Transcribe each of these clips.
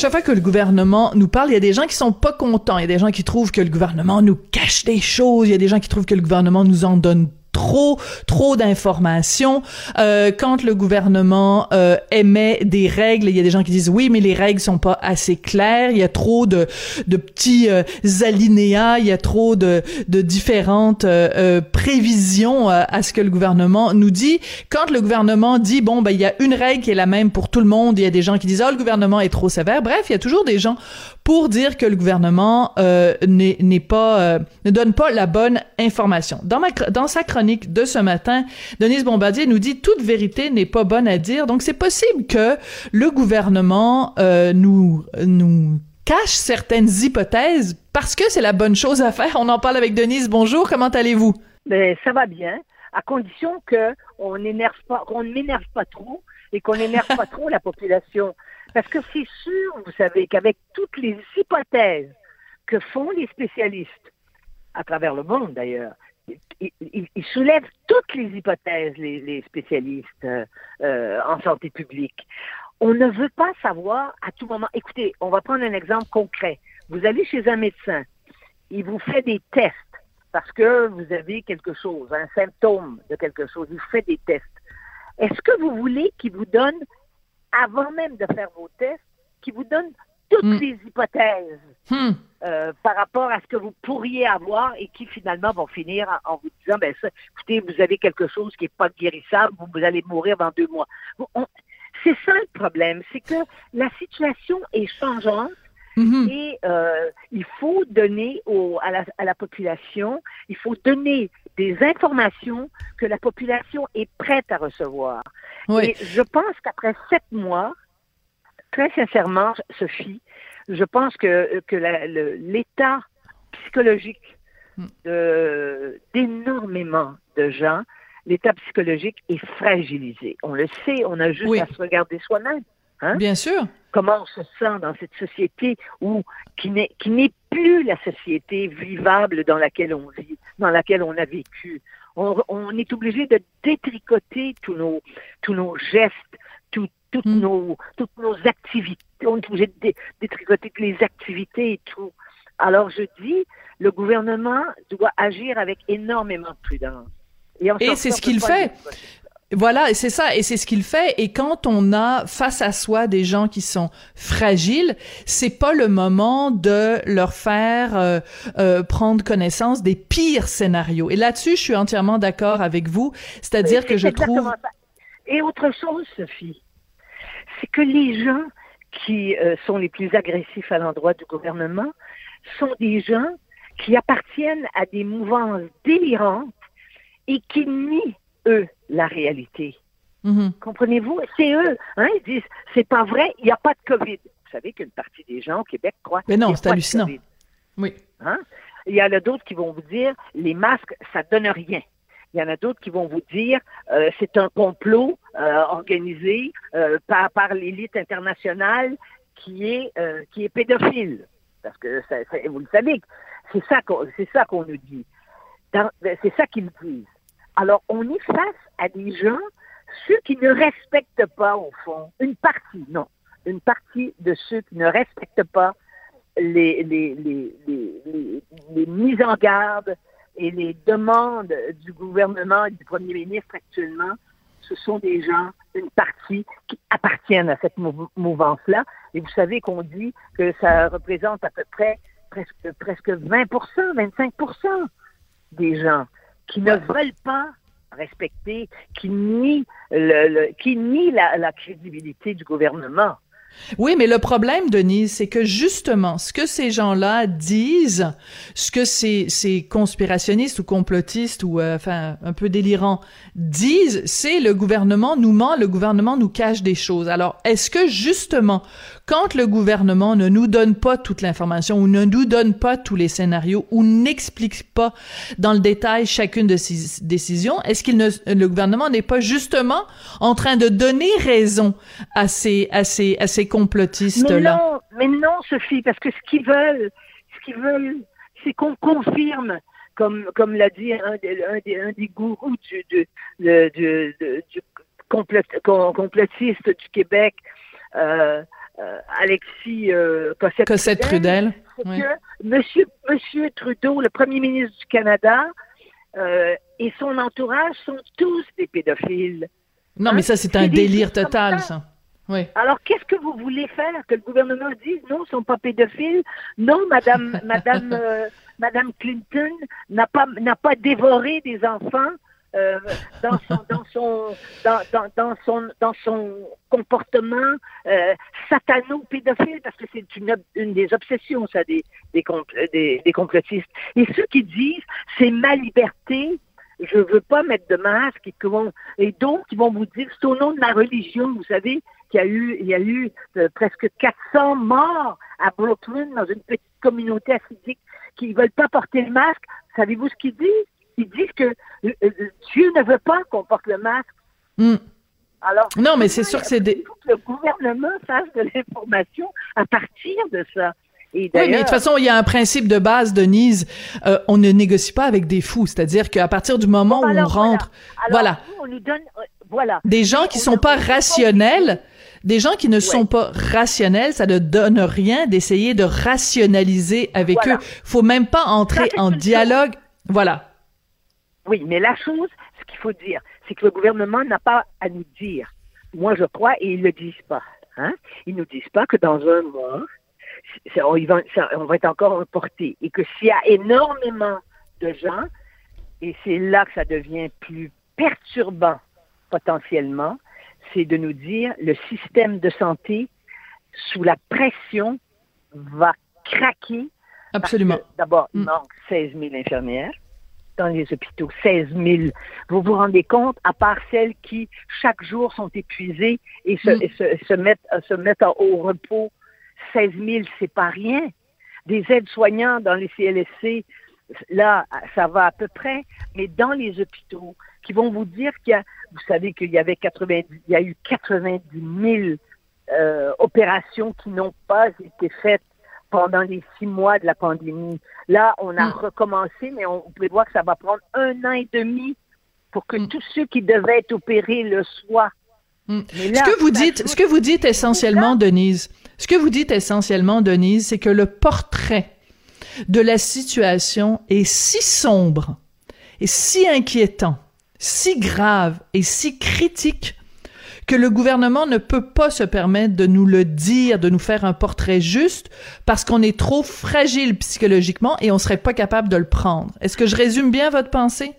Chaque fois que le gouvernement nous parle, il y a des gens qui sont pas contents. Il y a des gens qui trouvent que le gouvernement nous cache des choses. Il y a des gens qui trouvent que le gouvernement nous en donne trop trop d'informations. Euh, quand le gouvernement euh, émet des règles, il y a des gens qui disent oui, mais les règles sont pas assez claires. Il y a trop de de petits euh, alinéas. Il y a trop de de différentes euh, euh, prévisions à ce que le gouvernement nous dit. Quand le gouvernement dit bon ben il y a une règle qui est la même pour tout le monde, il y a des gens qui disent oh le gouvernement est trop sévère. Bref, il y a toujours des gens pour dire que le gouvernement euh, n'est pas euh, ne donne pas la bonne information. Dans ma dans sa chronique de ce matin, Denise Bombardier nous dit toute vérité n'est pas bonne à dire. Donc c'est possible que le gouvernement euh, nous nous cache certaines hypothèses parce que c'est la bonne chose à faire. On en parle avec Denise. Bonjour, comment allez-vous? Ben ça va bien, à condition que on n'énerve pas, qu'on pas trop et qu'on n'énerve pas trop la population. Parce que c'est sûr, vous savez, qu'avec toutes les hypothèses que font les spécialistes, à travers le monde d'ailleurs, ils, soulèvent toutes les hypothèses, les, spécialistes euh, euh, en santé publique. On ne veut pas savoir à tout moment. Écoutez, on va prendre un exemple concret. Vous allez chez un médecin, il vous fait des tests parce que vous avez quelque chose, un symptôme de quelque chose, il vous fait des tests. Est-ce que vous voulez qu'il vous donne avant même de faire vos tests, qui vous donne toutes hmm. les hypothèses hmm. euh, par rapport à ce que vous pourriez avoir et qui finalement vont finir en, vous disant, ben ça, écoutez, vous avez quelque chose qui n'est pas guérissable, vous, allez mourir dans deux mois. C'est ça le problème, c'est que la situation est changeante hmm. et euh, il faut donner au, à, la, à la population, il faut donner des informations que la population est prête à recevoir. Et je pense qu'après sept mois, très sincèrement, Sophie, je pense que, que l'état psychologique hmm. d'énormément de, gens, l'état psychologique est fragilisé. On le sait, on a juste à se regarder soi-même. Hein? Bien sûr. Comment on se sent dans cette société où qui n'est plus la société vivable dans laquelle on vit, dans laquelle on a vécu? On, est obligé de détricoter tous nos tous nos gestes, toutes mm. nos toutes nos activités. On est obligé de détricoter les activités et tout. Alors je dis, le gouvernement doit agir avec énormément de prudence. Et, c'est ce qu'il fait. Voilà, et c'est ça, et c'est ce qu'il fait. Et quand on a face à soi des gens qui sont fragiles, c'est pas le moment de leur faire euh, euh, prendre connaissance des pires scénarios. Et là-dessus, je suis entièrement d'accord avec vous. C'est-à-dire que je trouve. Et autre chose, Sophie, c'est que les gens qui euh, sont les plus agressifs à l'endroit du gouvernement sont des gens qui appartiennent à des mouvances délirantes et qui nient eux, la réalité. Mm-hmm. Comprenez-vous? C'est eux. Hein? Ils disent, c'est pas vrai, il n'y a pas de COVID. Vous savez qu'une partie des gens au Québec croient Mais non, c'est hallucinant. Oui. Hein? Il y en a d'autres qui vont vous dire, les masques, ça donne rien. Il y en a d'autres qui vont vous dire, euh, c'est un complot euh, organisé euh, par, par l'élite internationale qui est, qui est pédophile. Parce que vous le savez, c'est ça qu'on, c'est ça qu'on nous dit. c'est ça qu'ils disent. Alors, on est face à des gens, ceux qui ne respectent pas, au fond, une partie, non, une partie de ceux qui ne respectent pas les, mises en garde et les demandes du gouvernement et du premier ministre actuellement, ce sont des gens, une partie qui appartiennent à cette mouvance-là. Et vous savez qu'on dit que ça représente à peu près presque, presque 20% 25% des gens qui ne veulent pas respecter, qui nient, le, qui nie la, la crédibilité du gouvernement. Oui, mais le problème, Denise, c'est que justement, ce que ces gens-là disent, ce que ces, ces conspirationnistes ou complotistes ou euh, enfin un peu délirants disent, c'est le gouvernement nous ment, le gouvernement nous cache des choses. Alors, est-ce que justement, quand le gouvernement ne nous donne pas toute l'information ou ne nous donne pas tous les scénarios ou n'explique pas dans le détail chacune de ses décisions, est-ce qu'il ne, le gouvernement n'est pas justement en train de donner raison à ces, à ces, à ces complotistes-là? Mais non, mais non, Sophie, parce que ce qu'ils veulent, ce qu'ils veulent, c'est qu'on confirme comme, comme l'a dit un, des, un des gourous du, du, du, du complotiste du Québec, euh, Alexis Cossette, Cossette Trudel, que Monsieur, Monsieur Trudeau, le Premier ministre du Canada, et son entourage sont tous des pédophiles. Non, mais ça, c'est un délire total, ça. Oui. Alors, qu'est-ce que vous voulez faire Que le gouvernement dise non, ils ne sont pas pédophiles? Non, Madame, Madame, euh, Madame Clinton n'a pas, n'a pas dévoré des enfants euh, dans son, dans son, dans, dans, dans, son, dans son comportement euh, satano-pédophile, parce que c'est une, des obsessions, ça, des, des, des, complotistes. Et ceux qui disent c'est ma liberté, je veux pas mettre de masque et, vont, et donc ils vont vous dire c'est au nom de ma religion, vous savez qu'il y a eu il y a eu euh, presque 400 morts à Brooklyn dans une petite communauté assidique qui veulent pas porter le masque. Savez-vous ce qu'ils disent? Ils disent que euh, euh, Dieu ne veut pas qu'on porte le masque. Hmm. Alors, non, mais c'est sûr que c'est des... Il faut que le gouvernement fasse de l'information à partir de ça oui, mais de toute façon, il y a un principe de base, Denise. Euh, on ne négocie pas avec des fous. C'est-à-dire qu'à partir du moment où on rentre, voilà. on nous donne, euh, voilà. Des gens qui sont pas rationnels, des gens qui ne sont pas rationnels, ça ne donne rien d'essayer de rationaliser avec eux. Faut même pas entrer en dialogue. Voilà. Oui, mais la chose, ce qu'il faut dire, c'est que le gouvernement n'a pas à nous dire. Moi, je crois, et ils le disent pas. Hein? Ils nous disent pas que dans un mois, on, va, on va être encore reporté. Et que s'il y a énormément de gens, et c'est là que ça devient plus perturbant potentiellement, c'est de nous dire le système de santé, sous la pression, va craquer. Absolument. D'abord, il mm. manque 16 000 infirmières dans les hôpitaux, 16 000. Vous vous rendez compte, à part celles qui, chaque jour, sont épuisées et se, mm. se, mettent, se mettent au repos 16 000, c'est pas rien. Des aides-soignants dans les CLSC, là, ça va à peu près, mais dans les hôpitaux, qui vont vous dire qu'il y a, vous savez qu'il y avait 90, il y a eu 90 000 euh, opérations qui n'ont pas été faites pendant les six mois de la pandémie. Là, on a mm. recommencé, mais on, peut voir que ça va prendre un an et demi pour que mm. tous ceux qui devaient être opérés le soient. Mm. ce que vous dites, ce que vous dites essentiellement, Denise, ce que vous dites essentiellement, Denise, c'est que le portrait de la situation est si sombre et si inquiétant, si grave et si critique que le gouvernement ne peut pas se permettre de nous le dire, de nous faire un portrait juste, parce qu'on est trop fragile psychologiquement et on serait pas capable de le prendre. Est-ce que je résume bien votre pensée?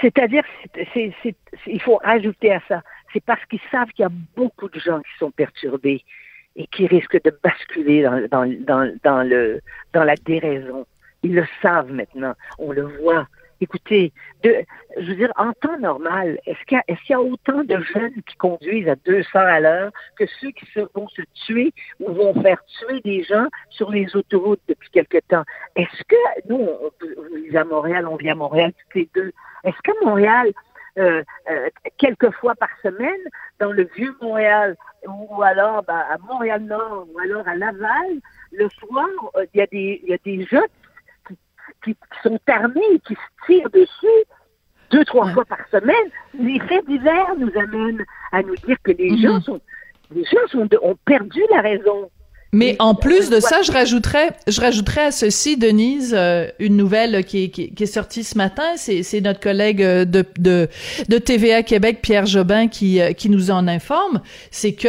C'est-à-dire, il faut ajouter à ça, c'est parce qu'ils savent qu'il y a beaucoup de gens qui sont perturbés et qui risquent de basculer dans, la déraison. Ils le savent maintenant, on le voit. Écoutez, de, je veux dire, en temps normal, est-ce qu'il y, est y, a autant de jeunes qui conduisent à 200 à l'heure que ceux qui vont se tuer ou vont faire tuer des gens sur les autoroutes depuis quelque temps? Est-ce que, nous, on, on à Montréal, on vit à Montréal toutes les deux, est-ce qu'à Montréal, euh, euh, quelques fois par semaine dans le vieux Montréal ou alors ben, à Montréal-Nord ou alors à Laval, le soir, euh, il y y a des jeunes qui, qui, sont armés et qui se tirent dessus deux, trois fois par semaine. Les faits divers nous amènent à nous dire que les mm-hmm. gens sont les gens sont ont perdu la raison. Mais en plus de ça, je rajouterais, je rajouterais à ceci, Denise, euh, une nouvelle qui, qui, qui, est sortie ce matin. C'est, notre collègue euh, de, de, de TVA Québec, Pierre Jobin, qui, euh, qui nous en informe. C'est que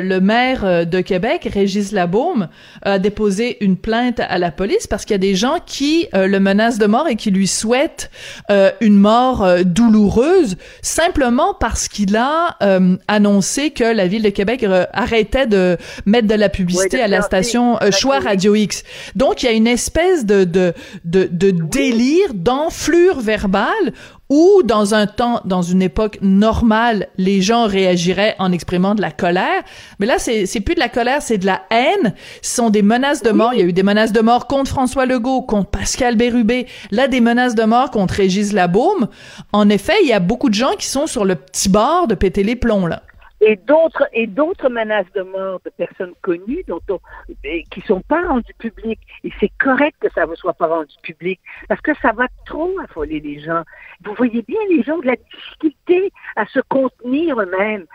le maire de Québec, Régis Labaume, a déposé une plainte à la police parce qu'il y a des gens qui le menacent de mort et qui lui souhaitent une mort douloureuse simplement parce qu'il a annoncé que la ville de Québec arrêtait de mettre de la publicité à la station euh, Choix Radio X. Donc, il y a une espèce de, de, de, de délire, d'enflure verbale où dans un temps, dans une époque normale, les gens réagiraient en exprimant de la colère. Mais là, c'est, c'est plus de la colère, c'est de la haine. Ce sont des menaces de mort. Il y a eu des menaces de mort contre François Legault, contre Pascal Bérubé. Là, des menaces de mort contre Régis Labaume. En effet, il y a beaucoup de gens qui sont sur le petit bord de péter les plombs, là et d'autres et d'autres menaces de mort de personnes connues dont on, qui sont pas rendues publiques et c'est correct que ça ne soit pas rendu public parce que ça va trop affoler les gens. Vous voyez bien les gens de la difficulté à se contenir eux-mêmes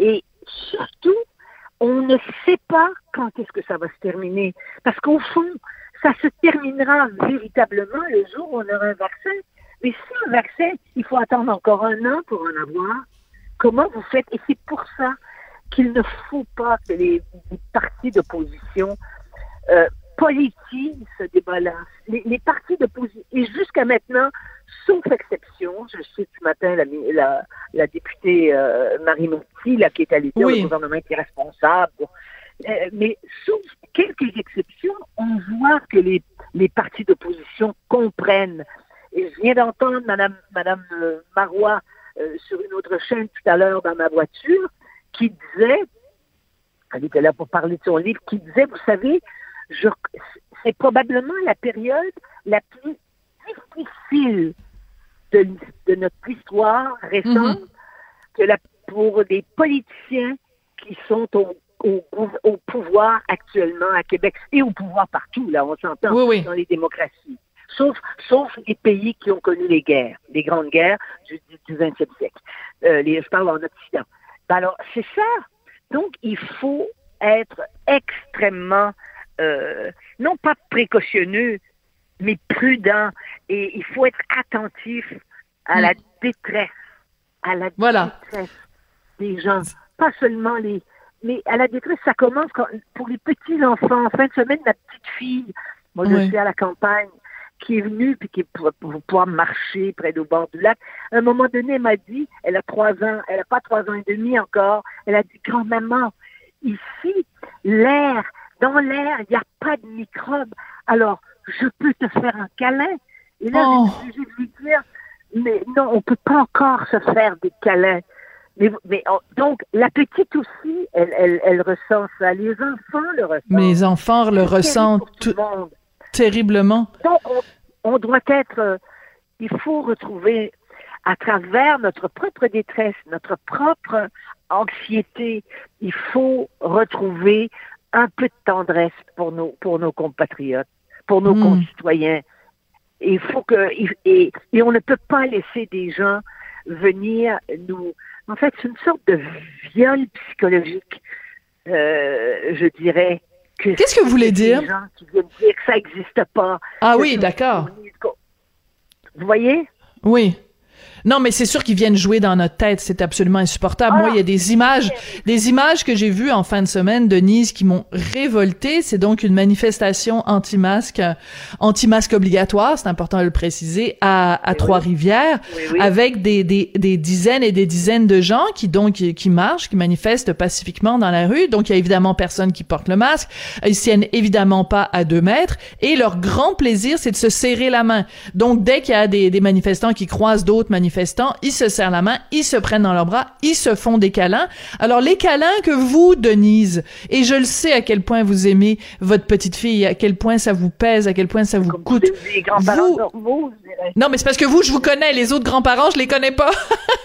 et surtout on ne sait pas quand est-ce que ça va se terminer. Parce qu'au fond, ça se terminera véritablement le jour où on aura un vaccin. Mais si un vaccin, il faut attendre encore un an pour en avoir, comment vous faites? Et c'est pour ça qu'il ne faut pas que les, partis d'opposition euh, politisent ce débat-là. Les, les partis d'opposition, et jusqu'à maintenant, sauf exception, je cite ce matin la, la, la députée euh, Marie Monti, là, qui est allée dire le gouvernement est irresponsable. Euh, mais sauf quelques exceptions, on voit que les, les partis d'opposition comprennent. Et je viens d'entendre Madame, Madame euh, sur une autre chaîne tout à l'heure dans ma voiture, qui disait, elle était là pour parler de son livre, qui disait, vous savez, c'est probablement la période la plus difficile de, de notre histoire récente mhm. que la, pour des politiciens qui sont au, au, pouvoir actuellement à Québec et au pouvoir partout, là, on s'entend, dans les démocraties. Sauf, sauf les pays qui ont connu les guerres, les grandes guerres du, du 20e siècle. Euh, les, je parle en Occident. Ben alors, c'est ça. Donc, il faut être extrêmement, euh, non pas précautionneux, mais prudent. Et il faut être attentif à la mm. détresse, à la détresse des gens. Pas seulement les... Mais à la détresse, ça commence pour les petits enfants. En fin de semaine, ma petite fille, moi je suis à la campagne, qui est venue puis qui pour, pouvoir marcher près du bord du lac. À un moment donné, elle m'a dit, elle a trois ans, elle n'a pas trois ans et demi encore, elle a dit, grand-maman, ici, l'air, dans l'air, il n'y a pas de microbes. Alors, je peux te faire un câlin. Et là, oh. j'ai lui dire, mais non, on peut pas encore se faire des câlins. Mais, mais donc, la petite aussi, elle, elle, elle, ressent ça. Les enfants le ressentent. Mais les enfants le ressentent tout, terriblement. Donc, on, doit être. Euh, il faut retrouver, à travers notre propre détresse, notre propre anxiété, il faut retrouver un peu de tendresse pour nos, pour nos compatriotes, pour nos hmm. concitoyens. Il faut que et, et on ne peut pas laisser des gens venir nous. En fait, c'est une sorte de viol psychologique, euh, je dirais. Qu'est-ce que vous voulez dire? Des gens qui viennent dire que ça n'existe pas. Ah oui, d'accord. Vous voyez? Oui. Non, mais c'est sûr qu'ils viennent jouer dans notre tête. C'est absolument insupportable. Moi, il y a des images, des images que j'ai vues en fin de semaine, Denise, qui m'ont révolté. C'est donc une manifestation anti-masque, anti-masque obligatoire, c'est important de le préciser, à, à Trois-Rivières, avec des, des, des, dizaines et des dizaines de gens qui donc qui, marchent, qui manifestent pacifiquement dans la rue. Donc, il y a évidemment personne qui porte le masque. Ils tiennent évidemment pas à deux mètres. Et leur grand plaisir, c'est de se serrer la main. Donc, dès qu'il y a des, des manifestants qui croisent d'autres manifestants, ils se serrent la main, ils se prennent dans leurs bras, ils se font des câlins. Alors les câlins que vous, Denise, et je le sais à quel point vous aimez votre petite fille, à quel point ça vous pèse, à quel point ça vous coûte. vous... Non, mais c'est parce que vous, je vous connais, les autres grands-parents, je les connais pas.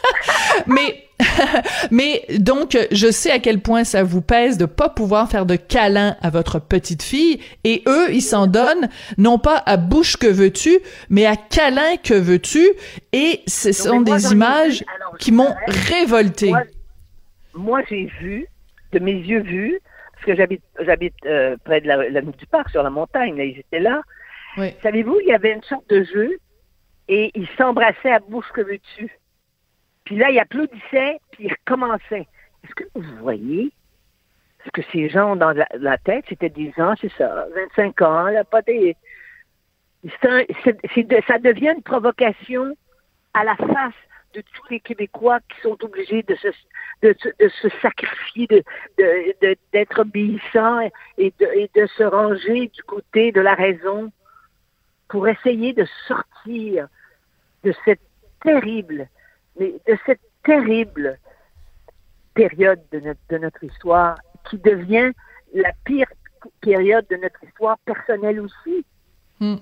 mais mais donc, je sais à quel point ça vous pèse de pas pouvoir faire de câlin à votre petite fille, et eux, ils s'en donnent non pas à bouche que veux-tu, mais à câlin que veux-tu, et ce sont des images qui m'ont révolté. Moi, j'ai vu, de mes yeux vus, parce que j'habite, j'habite euh, près de la, la du parc, sur la montagne, là, ils étaient là. Savez-vous, il y avait une sorte de jeu, et ils s'embrassaient à bouche que veux-tu. Puis là, il applaudissait, puis il recommençait. Est-ce que vous voyez ce que ces gens ont dans la, tête? C'était 10 ans, c'est ça, 25 ans, là, pas des... ça devient une provocation à la face de tous les Québécois qui sont obligés de se, de, sacrifier, d'être obéissants et de, et de se ranger du côté de la raison pour essayer de sortir de cette terrible de cette terrible période de notre, de notre histoire qui devient la pire période de notre histoire personnelle aussi. Hmm.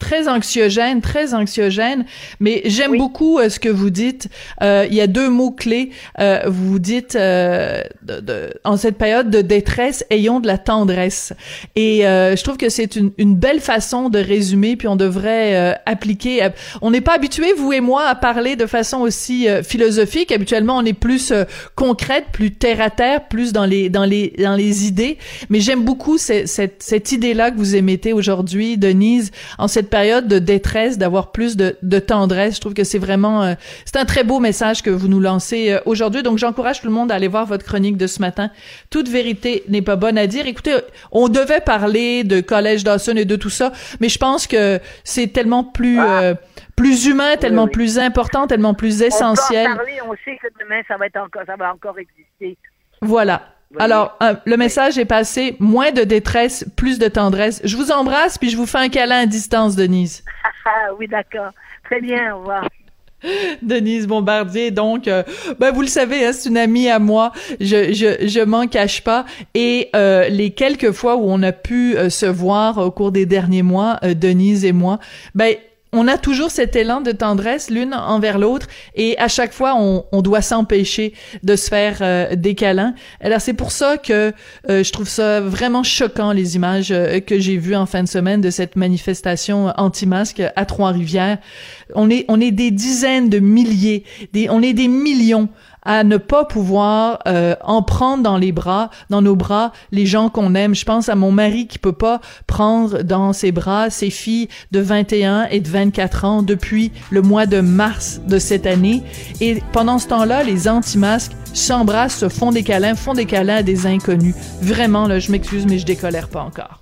Très anxiogène, très anxiogène. Mais j'aime beaucoup euh, ce que vous dites. Euh, il y a deux mots clés. Euh, vous dites de, de, en cette période de détresse, ayons de la tendresse. Et je trouve que c'est une, une, belle façon de résumer. Puis on devrait appliquer. on n'est pas habitué, vous et moi, à parler de façon aussi philosophique. Habituellement, on est plus concrète, plus terre à terre, plus dans les dans les dans les idées. Mais j'aime beaucoup cette, cette, cette idée-là que vous émettez aujourd'hui, Denise, en cette période de détresse, d'avoir plus de, de, tendresse. Je trouve que c'est vraiment, euh, c'est un très beau message que vous nous lancez euh, aujourd'hui. Donc, j'encourage tout le monde à aller voir votre chronique de ce matin. Toute vérité n'est pas bonne à dire. Écoutez, on devait parler de Collège Dawson et de tout ça, mais je pense que c'est tellement plus, ah. euh, plus humain, tellement plus important, tellement plus essentiel. On, parler, on sait que demain, ça va être encore, ça va encore exister. Voilà. Alors, euh, le message est passé. Moins de détresse, plus de tendresse. Je vous embrasse, puis je vous fais un câlin à distance, Denise. Ah oui, d'accord. Très bien, au revoir. Denise Bombardier, donc, euh, ben vous le savez, hein, c'est une amie à moi. Je je je m'en cache pas. Et euh, les quelques fois où on a pu se voir au cours des derniers mois, Denise et moi, ben on a toujours cet élan de tendresse l'une envers l'autre et à chaque fois on, doit s'empêcher de se faire euh, des câlins. Alors c'est pour ça que euh, je trouve ça vraiment choquant les images euh, que j'ai vues en fin de semaine de cette manifestation anti-masque à Trois-Rivières. On est on est des dizaines de milliers, des, on est des millions à ne pas pouvoir euh, en prendre dans les bras, dans nos bras, les gens qu'on aime. Je pense à mon mari qui peut pas prendre dans ses bras ses filles de 21 et de 24 ans depuis le mois de mars de cette année. Et pendant ce temps-là, les anti-masques s'embrassent, se font des câlins, font des câlins à des inconnus. Vraiment, là, je m'excuse, mais je décolère pas encore.